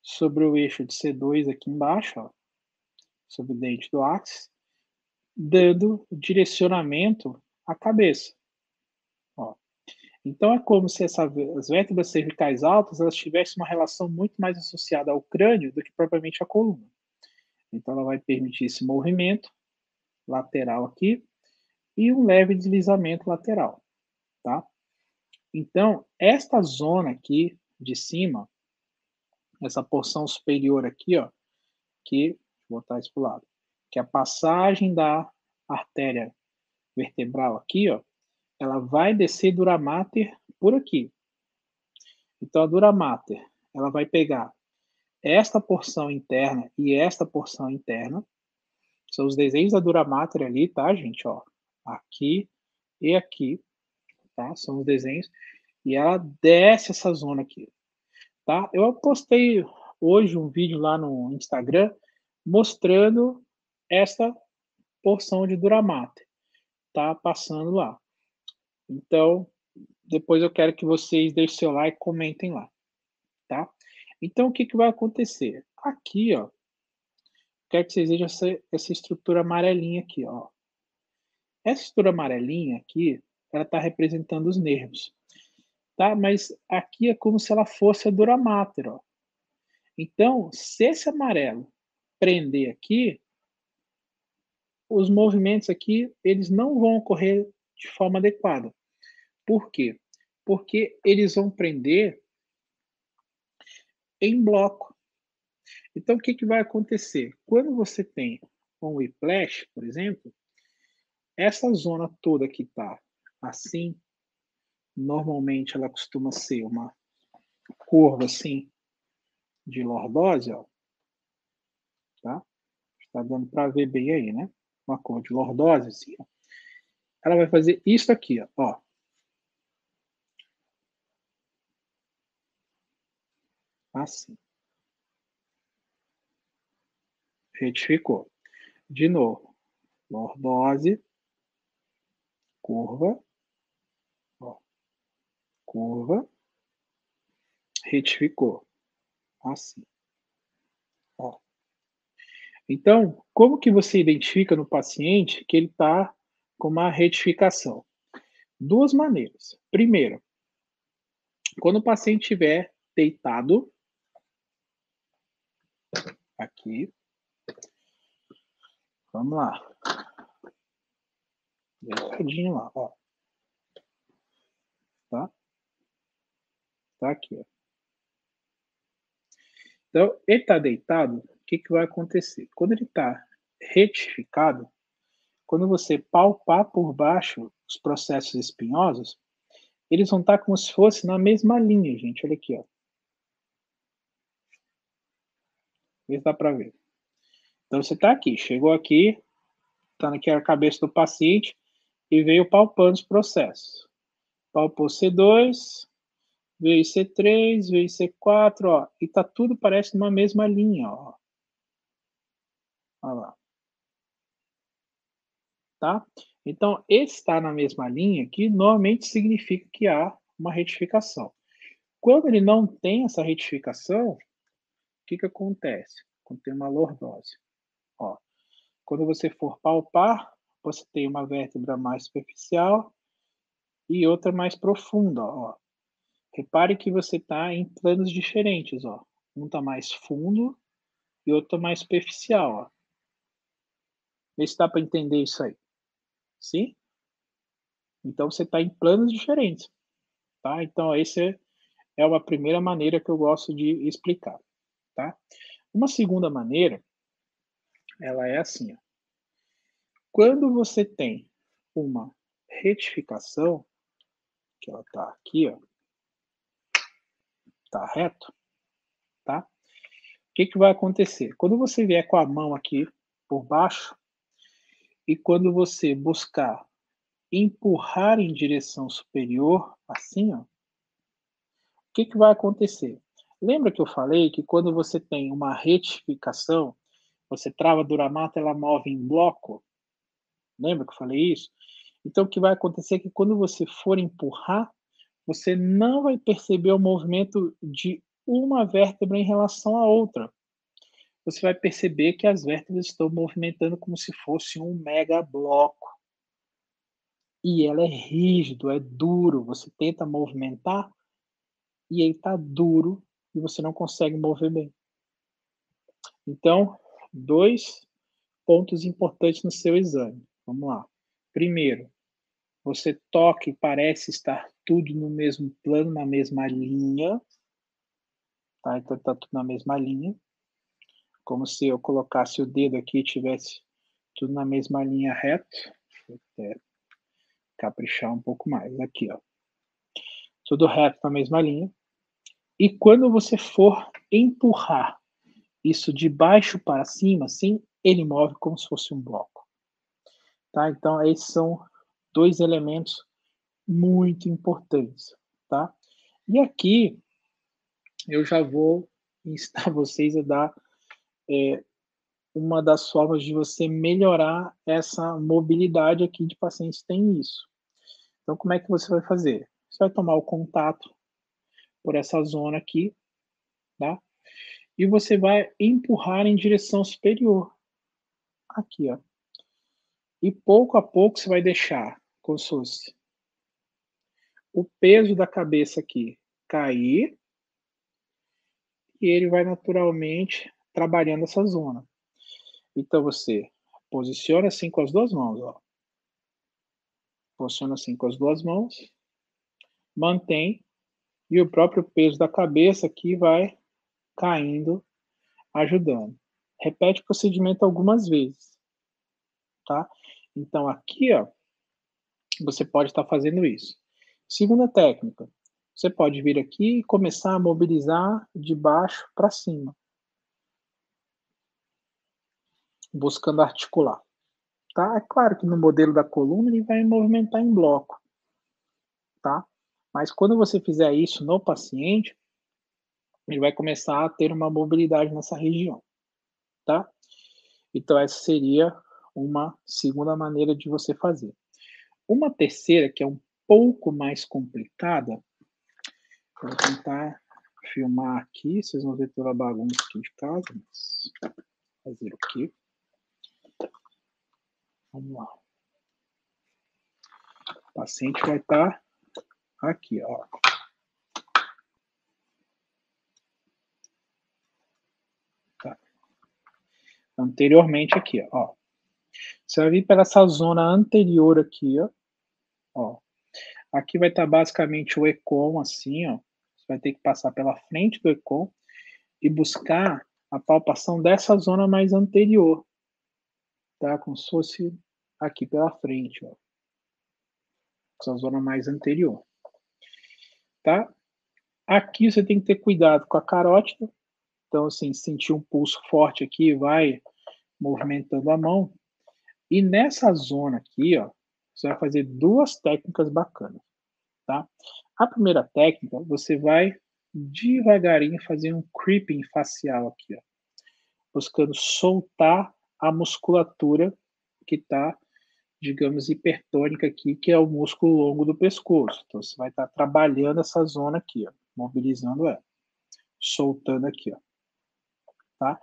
sobre o eixo de C2 aqui embaixo, ó, sobre o dente do axis, dando direcionamento à cabeça. Então é como se essa, as vértebras cervicais altas elas tivessem uma relação muito mais associada ao crânio do que propriamente à coluna. Então ela vai permitir esse movimento lateral aqui e um leve deslizamento lateral, tá? Então, esta zona aqui de cima, essa porção superior aqui, ó, que vou botar isso para o lado, que é a passagem da artéria vertebral aqui, ó, ela vai descer dura mater por aqui. Então a dura mater, ela vai pegar esta porção interna e esta porção interna. São os desenhos da dura mater ali, tá, gente, ó. Aqui e aqui, tá? São os desenhos e ela desce essa zona aqui tá? Eu postei hoje um vídeo lá no Instagram mostrando essa porção de Duramate, tá? Passando lá. Então, depois eu quero que vocês deixem seu like e comentem lá, tá? Então, o que, que vai acontecer? Aqui, ó, quero que vocês vejam essa, essa estrutura amarelinha aqui, ó. Essa estrutura amarelinha aqui, ela está representando os nervos tá? Mas aqui é como se ela fosse a dura mater, ó. Então, se esse amarelo prender aqui, os movimentos aqui, eles não vão ocorrer de forma adequada. Por quê? Porque eles vão prender em bloco. Então, o que, que vai acontecer? Quando você tem um whiplash, por exemplo, essa zona toda que está assim, Normalmente ela costuma ser uma curva assim de lordose, ó. Tá? Está dando para ver bem aí, né? Uma curva de lordose assim, ó. Ela vai fazer isso aqui, ó. Assim. Retificou. De novo. Lordose. Curva curva, retificou. Assim. Ó. Então, como que você identifica no paciente que ele está com uma retificação? Duas maneiras. Primeiro, quando o paciente estiver deitado, aqui, vamos lá, deitadinho lá, ó. Tá? Tá aqui, ó. Então, ele está deitado, o que, que vai acontecer? Quando ele está retificado, quando você palpar por baixo os processos espinhosos, eles vão estar como se fosse na mesma linha, gente. Olha aqui, ó. Vê se dá para ver. Então você está aqui, chegou aqui, está aqui a cabeça do paciente e veio palpando os processos. Palpou C2, veio C3, veio C4, ó, e tá tudo parece numa mesma linha, ó. Olha lá. Tá? Então, estar na mesma linha aqui normalmente significa que há uma retificação. Quando ele não tem essa retificação, o que, que acontece? Quando tem uma lordose. Ó, quando você for palpar, você tem uma vértebra mais superficial e outra mais profunda. Ó. Repare que você está em planos diferentes. Ó. Um está mais fundo e outro está mais superficial. Ó. Vê se dá para entender isso aí. Sim? Então você está em planos diferentes. Tá? Então, esse é uma primeira maneira que eu gosto de explicar. Tá? Uma segunda maneira, ela é assim. Ó. Quando você tem uma retificação, que ela está aqui, ó, tá reto, tá? O que, que vai acontecer? Quando você vier com a mão aqui por baixo, e quando você buscar empurrar em direção superior, assim, ó, o que, que vai acontecer? Lembra que eu falei que quando você tem uma retificação, você trava a duramata, ela move em bloco? Lembra que eu falei isso? Então, o que vai acontecer é que quando você for empurrar, você não vai perceber o movimento de uma vértebra em relação à outra. Você vai perceber que as vértebras estão movimentando como se fosse um mega bloco e ela é rígido, é duro. Você tenta movimentar e ele está duro e você não consegue mover bem. Então, dois pontos importantes no seu exame. Vamos lá. Primeiro, você toca e parece estar tudo no mesmo plano, na mesma linha. Tá? Então, está tudo na mesma linha. Como se eu colocasse o dedo aqui e tivesse tudo na mesma linha reto. Até caprichar um pouco mais. Aqui, ó. Tudo reto na mesma linha. E quando você for empurrar isso de baixo para cima, assim, ele move como se fosse um bloco. Tá? Então, esses são dois elementos muito importantes, tá? E aqui eu já vou instar vocês a dar é, uma das formas de você melhorar essa mobilidade aqui de pacientes têm isso. Então, como é que você vai fazer? Você vai tomar o contato por essa zona aqui, tá? E você vai empurrar em direção superior. Aqui, ó. E pouco a pouco você vai deixar como se fosse o peso da cabeça aqui cair e ele vai naturalmente trabalhando essa zona. Então você posiciona assim com as duas mãos, ó. Posiciona assim com as duas mãos, mantém e o próprio peso da cabeça aqui vai caindo, ajudando. Repete o procedimento algumas vezes, tá? Então aqui, ó, você pode estar fazendo isso. Segunda técnica, você pode vir aqui e começar a mobilizar de baixo para cima. Buscando articular. Tá? É claro que no modelo da coluna ele vai movimentar em bloco, tá? Mas quando você fizer isso no paciente, ele vai começar a ter uma mobilidade nessa região, tá? Então essa seria uma segunda maneira de você fazer. Uma terceira, que é um pouco mais complicada, vou tentar filmar aqui, vocês vão ver toda a bagunça aqui de casa, mas fazer o quê? Vamos lá. O paciente vai estar tá aqui, ó. Tá. Anteriormente aqui, ó. Você vai vir pela essa zona anterior aqui, ó. ó. Aqui vai estar tá basicamente o ECOM, assim, ó. Você vai ter que passar pela frente do ECOM e buscar a palpação dessa zona mais anterior, tá? Como se fosse aqui pela frente, ó. Essa zona mais anterior. Tá? Aqui você tem que ter cuidado com a carótida, Então, assim, sentir um pulso forte aqui, vai movimentando a mão. E nessa zona aqui, ó, você vai fazer duas técnicas bacanas, tá? A primeira técnica, você vai devagarinho fazer um creeping facial aqui, ó, buscando soltar a musculatura que está, digamos, hipertônica aqui, que é o músculo longo do pescoço. Então, você vai estar tá trabalhando essa zona aqui, ó, mobilizando ela, soltando aqui, ó, tá?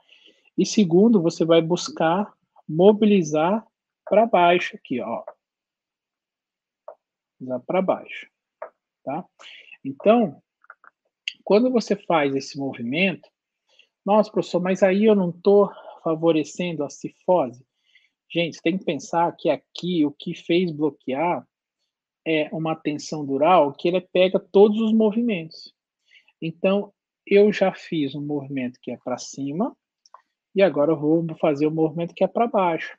E segundo, você vai buscar mobilizar para baixo aqui, ó. Para baixo, tá? Então, quando você faz esse movimento, nossa, professor, mas aí eu não estou favorecendo a cifose. Gente, tem que pensar que aqui o que fez bloquear é uma tensão dural que ele pega todos os movimentos. Então, eu já fiz um movimento que é para cima e agora eu vou fazer o um movimento que é para baixo.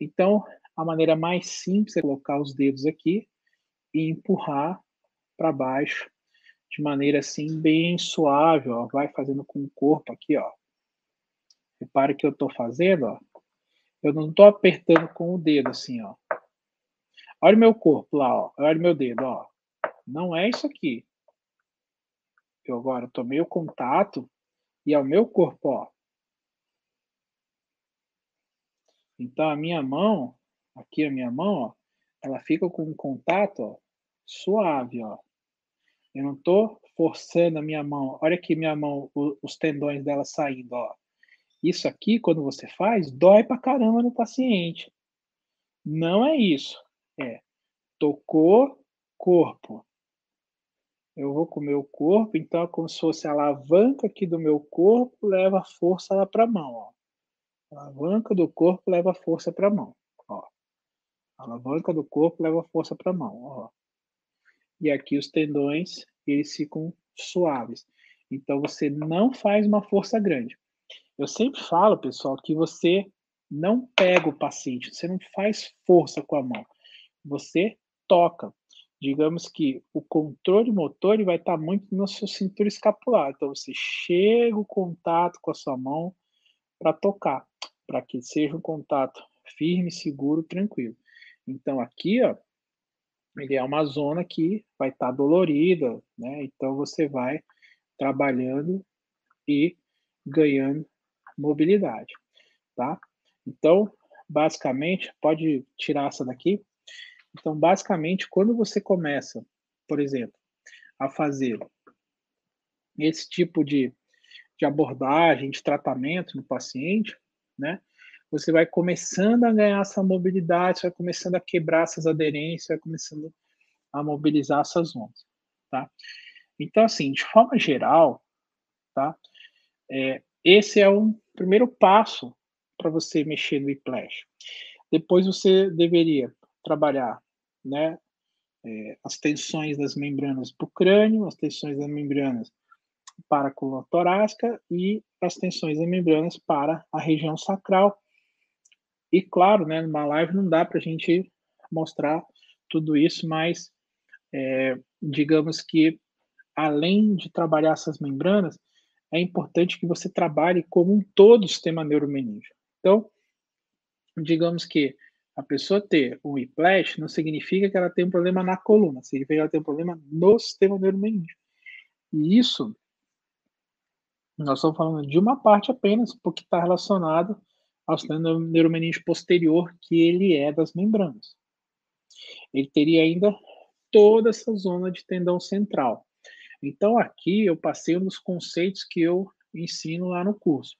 Então, a maneira mais simples é colocar os dedos aqui e empurrar para baixo de maneira assim bem suave, ó. Vai fazendo com o corpo aqui, ó. Repare que eu estou fazendo, ó. Eu não estou apertando com o dedo assim, ó. Olha o meu corpo lá, ó. Olha o meu dedo, ó. Não é isso aqui. Eu agora tomei o contato e é o meu corpo, ó. Então a minha mão, aqui a minha mão, ó, ela fica com um contato ó, suave, ó. Eu não estou forçando a minha mão. Olha aqui minha mão, os tendões dela saindo, ó. Isso aqui, quando você faz, dói pra caramba no paciente. Não é isso. É tocou corpo. Eu vou com o meu corpo, então é como se fosse a alavanca aqui do meu corpo, leva força lá para a mão, ó. A alavanca do corpo leva força para a mão, ó. A alavanca do corpo leva força para a mão, ó. E aqui os tendões, eles ficam suaves. Então você não faz uma força grande. Eu sempre falo, pessoal, que você não pega o paciente, você não faz força com a mão. Você toca. Digamos que o controle motor ele vai estar muito na sua cintura escapular. Então você chega o contato com a sua mão para tocar, para que seja um contato firme, seguro, tranquilo. Então aqui, ó, ele é uma zona que vai estar dolorida, né? Então você vai trabalhando e ganhando mobilidade, tá? Então, basicamente, pode tirar essa daqui. Então, basicamente, quando você começa, por exemplo, a fazer esse tipo de, de abordagem, de tratamento no paciente, né? Você vai começando a ganhar essa mobilidade, você vai começando a quebrar essas aderências, vai começando a mobilizar essas ondas, tá? Então, assim, de forma geral, tá? É, esse é um primeiro passo para você mexer no whiplash. Depois você deveria trabalhar, né, é, as tensões das membranas para o crânio, as tensões das membranas para a coluna torácica e as tensões das membranas para a região sacral. E claro, né, numa live não dá para a gente mostrar tudo isso, mas é, digamos que além de trabalhar essas membranas, é importante que você trabalhe como um todo o sistema neuromeningio. Então, digamos que a pessoa ter um whiplash não significa que ela tem um problema na coluna, significa que ela tem um problema no sistema neuromeningio. E isso, nós estamos falando de uma parte apenas, porque está relacionado ao sistema neuromeningio posterior, que ele é das membranas. Ele teria ainda toda essa zona de tendão central. Então, aqui eu passei dos conceitos que eu ensino lá no curso,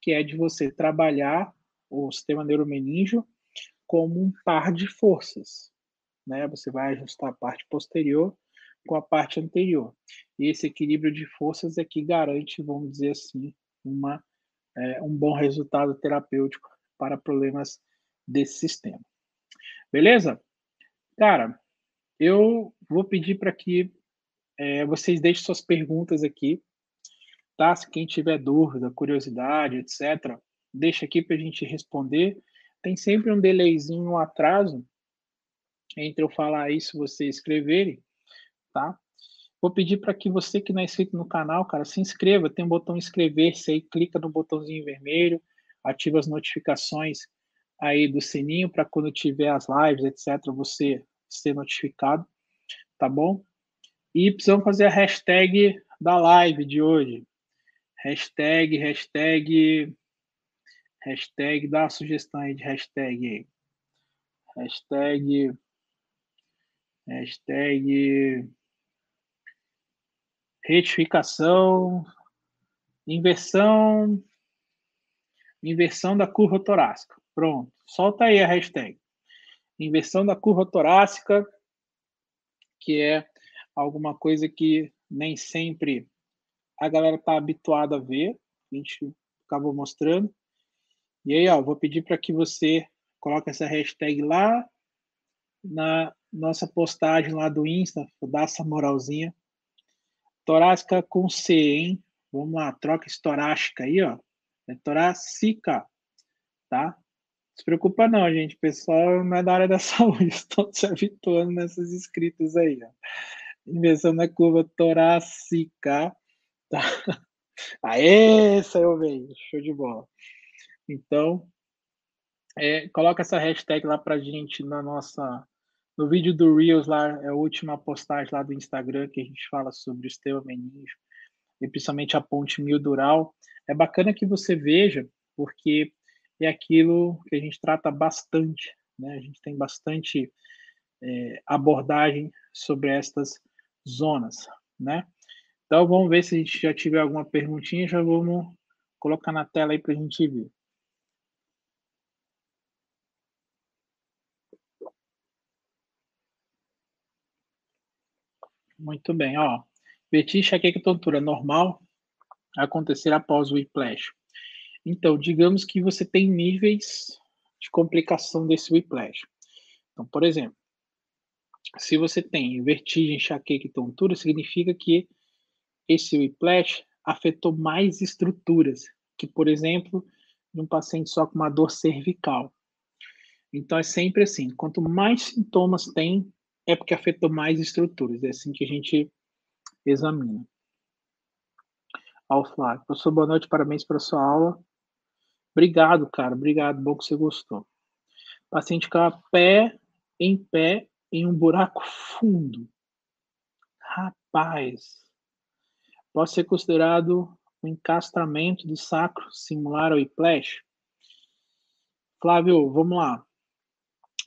que é de você trabalhar o sistema neuromeningio como um par de forças. Né? Você vai ajustar a parte posterior com a parte anterior. E esse equilíbrio de forças é que garante, vamos dizer assim, uma, é, um bom resultado terapêutico para problemas desse sistema. Beleza? Cara, eu vou pedir para que é, vocês deixem suas perguntas aqui, tá? Se quem tiver dúvida, curiosidade, etc., deixa aqui para a gente responder. Tem sempre um delayzinho, um atraso entre eu falar isso e vocês escreverem, tá? Vou pedir para que você que não é inscrito no canal, cara, se inscreva. Tem um botão inscrever-se aí, clica no botãozinho vermelho, ativa as notificações aí do sininho para quando tiver as lives, etc., você ser notificado, tá bom? E precisamos fazer a hashtag da live de hoje. Hashtag, hashtag, hashtag, dá uma sugestão aí de hashtag. Hashtag, hashtag, retificação, inversão, inversão da curva torácica. Pronto, solta aí a hashtag. Inversão da curva torácica, que é alguma coisa que nem sempre a galera está habituada a ver, a gente acabou mostrando. E aí, ó, vou pedir para que você coloque essa hashtag lá na nossa postagem lá do Insta, dar essa moralzinha. Torácica com C, hein? Vamos lá, troca estorácica aí, ó. É torácica, tá? Não se preocupa não, gente. O pessoal não é da área da saúde, estão se habituando nessas escritas aí, ó. Inversão na curva torácica, tá? Aê, saiu bem, show de bola. Então, é, coloca essa hashtag lá pra gente na nossa no vídeo do Reels lá, é a última postagem lá do Instagram que a gente fala sobre o sistema meninge e principalmente a ponte mildural. É bacana que você veja, porque é aquilo que a gente trata bastante, né? A gente tem bastante é, abordagem sobre estas zonas, né? Então vamos ver se a gente já tiver alguma perguntinha, já vamos colocar na tela aí para a gente ver. Muito bem, ó. Vertigem, enxaqueca e tontura normal acontecer após o whiplash. Então, digamos que você tem níveis de complicação desse whiplash. Então, por exemplo, se você tem vertigem, enxaqueca e tontura, significa que esse whiplash afetou mais estruturas que, por exemplo, de um paciente só com uma dor cervical. Então, é sempre assim: quanto mais sintomas tem, é porque afetou mais estruturas. É assim que a gente examina. Ao Flávio. Professor, boa noite, parabéns pela sua aula. Obrigado, cara. Obrigado, bom que você gostou. Paciente com pé em pé em um buraco fundo. Rapaz, pode ser considerado um encastamento do sacro simular ao whiplash? Flávio, vamos lá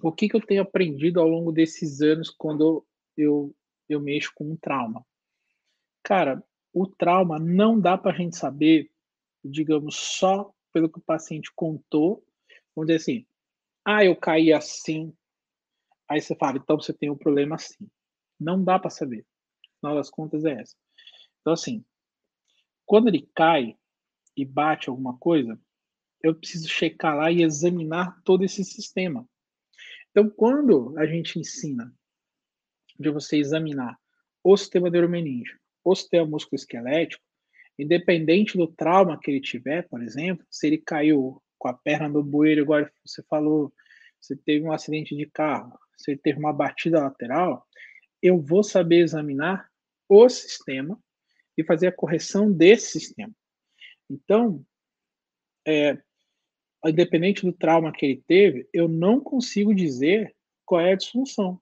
o que, que eu tenho aprendido ao longo desses anos quando eu, eu mexo com um trauma? Cara, o trauma não dá para a gente saber, digamos, só pelo que o paciente contou. Vamos dizer assim, ah, eu caí assim. Aí você fala, então você tem um problema assim. Não dá para saber. Afinal das contas é essa. Então, assim, quando ele cai e bate alguma coisa, eu preciso checar lá e examinar todo esse sistema. Então, quando a gente ensina de você examinar o sistema neuromeningeo, o sistema musculoesquelético, independente do trauma que ele tiver, por exemplo, se ele caiu com a perna no bueiro, igual você falou, você teve um acidente de carro, você teve uma batida lateral, eu vou saber examinar o sistema e fazer a correção desse sistema. Então, é, independente do trauma que ele teve, eu não consigo dizer qual é a disfunção.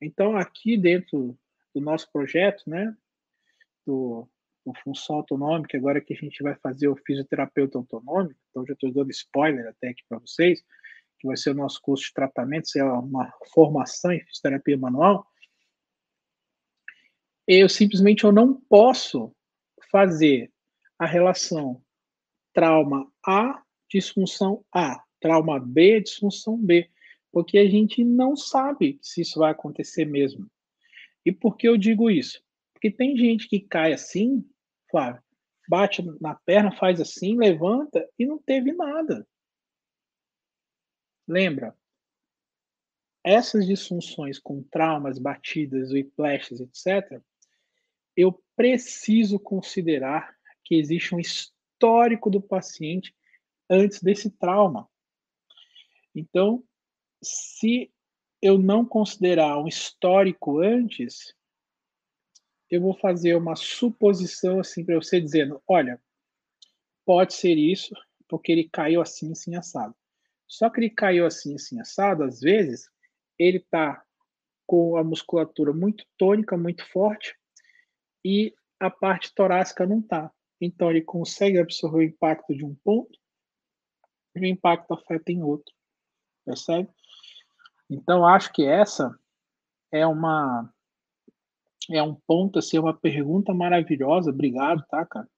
Então, aqui dentro do nosso projeto, né, do, do Função Autonômica, agora que a gente vai fazer o fisioterapeuta autonômico, então já estou dando spoiler até aqui para vocês, que vai ser o nosso curso de tratamento, é uma formação em fisioterapia manual, eu simplesmente eu não posso fazer a relação trauma A disfunção A, trauma B, disfunção B, porque a gente não sabe se isso vai acontecer mesmo. E por que eu digo isso? Porque tem gente que cai assim, Flávio, bate na perna, faz assim, levanta e não teve nada. Lembra? Essas disfunções com traumas, batidas, whiplashes, etc., eu preciso considerar que existe um histórico do paciente antes desse trauma. Então, se eu não considerar um histórico antes, eu vou fazer uma suposição assim para você dizendo, olha, pode ser isso, porque ele caiu assim, assim, assado. Só que ele caiu assim, assim, assado, às vezes, ele está com a musculatura muito tônica, muito forte, e a parte torácica não está. Então, ele consegue absorver o impacto de um ponto, e o impacto afeta em outro. Percebe? Então, acho que essa é uma é um ponto, assim, uma pergunta maravilhosa. Obrigado, tá, cara?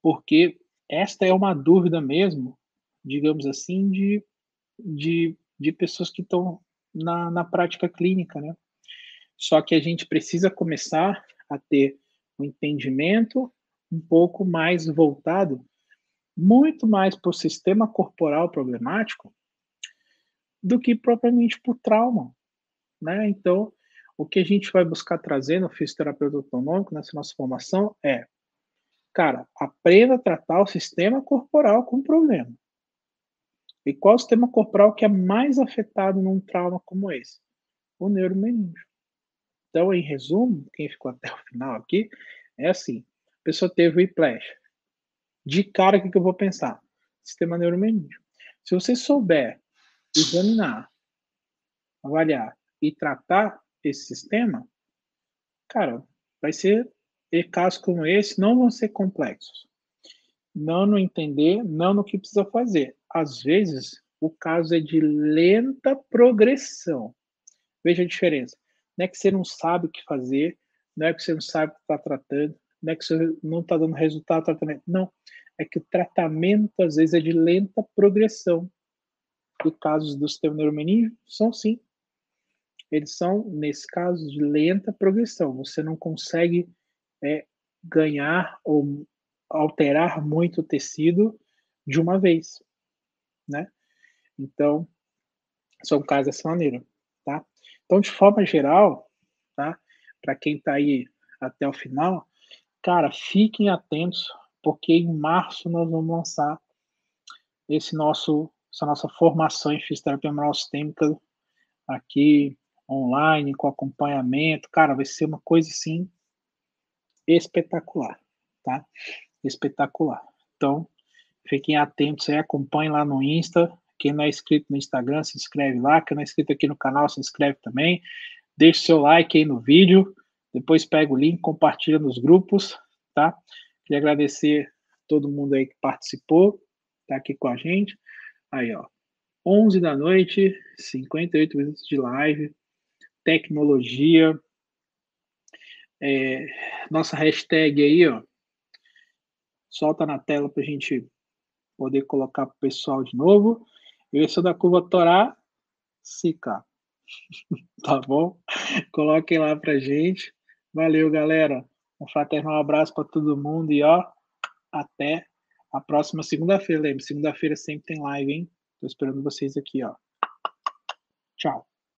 Porque esta é uma dúvida mesmo, digamos assim, de, de, de pessoas que estão na, na prática clínica, né? Só que a gente precisa começar a ter um entendimento um pouco mais voltado, muito mais para o sistema corporal problemático do que propriamente por trauma, né? Então, o que a gente vai buscar trazer no fisioterapeuta autonômico, nessa nossa formação, é, cara, aprenda a tratar o sistema corporal com problema. E qual o sistema corporal que é mais afetado num trauma como esse? O neuromeningio. Então, em resumo, quem ficou até o final aqui, é assim, a pessoa teve whiplash. De cara, o que, que eu vou pensar? Sistema neuromeningio. Se você souber examinar, avaliar e tratar esse sistema, cara, vai ser e casos como esse não vão ser complexos. Não no entender, não no que precisa fazer. Às vezes, o caso é de lenta progressão. Veja a diferença. Não é que você não sabe o que fazer, não é que você não sabe o que está tratando, não é que você não está dando resultado do tratamento. Não. É que o tratamento, às vezes, é de lenta progressão. E casos do sistema neuromeningio são sim eles são, nesse caso, de lenta progressão. Você não consegue é, ganhar ou alterar muito o tecido de uma vez, né? Então, são casos dessa maneira, tá? Então, de forma geral, tá? Para quem está aí até o final, cara, fiquem atentos, porque em março nós vamos lançar esse nosso, essa nossa formação em fisioterapia moral sistêmica aqui online, com acompanhamento. Cara, vai ser uma coisa assim espetacular, tá? Espetacular. Então, fiquem atentos aí, acompanhem lá no Insta. Quem não é inscrito no Instagram, se inscreve lá. Quem não é inscrito aqui no canal, se inscreve também. Deixe seu like aí no vídeo. Depois pega o link, compartilha nos grupos, tá? Queria agradecer todo mundo aí que participou, tá aqui com a gente. Aí, ó. 11 da noite, 58 minutos de live tecnologia. É, nossa hashtag aí, ó. Solta na tela para a gente poder colocar para o pessoal de novo. Eu sou da curva Torá Sica. tá bom? Coloquem lá pra gente. Valeu, galera. Um fraternal abraço para todo mundo e ó, até a próxima segunda-feira. Lembre, segunda-feira sempre tem live, hein? Tô esperando vocês aqui, ó. Tchau.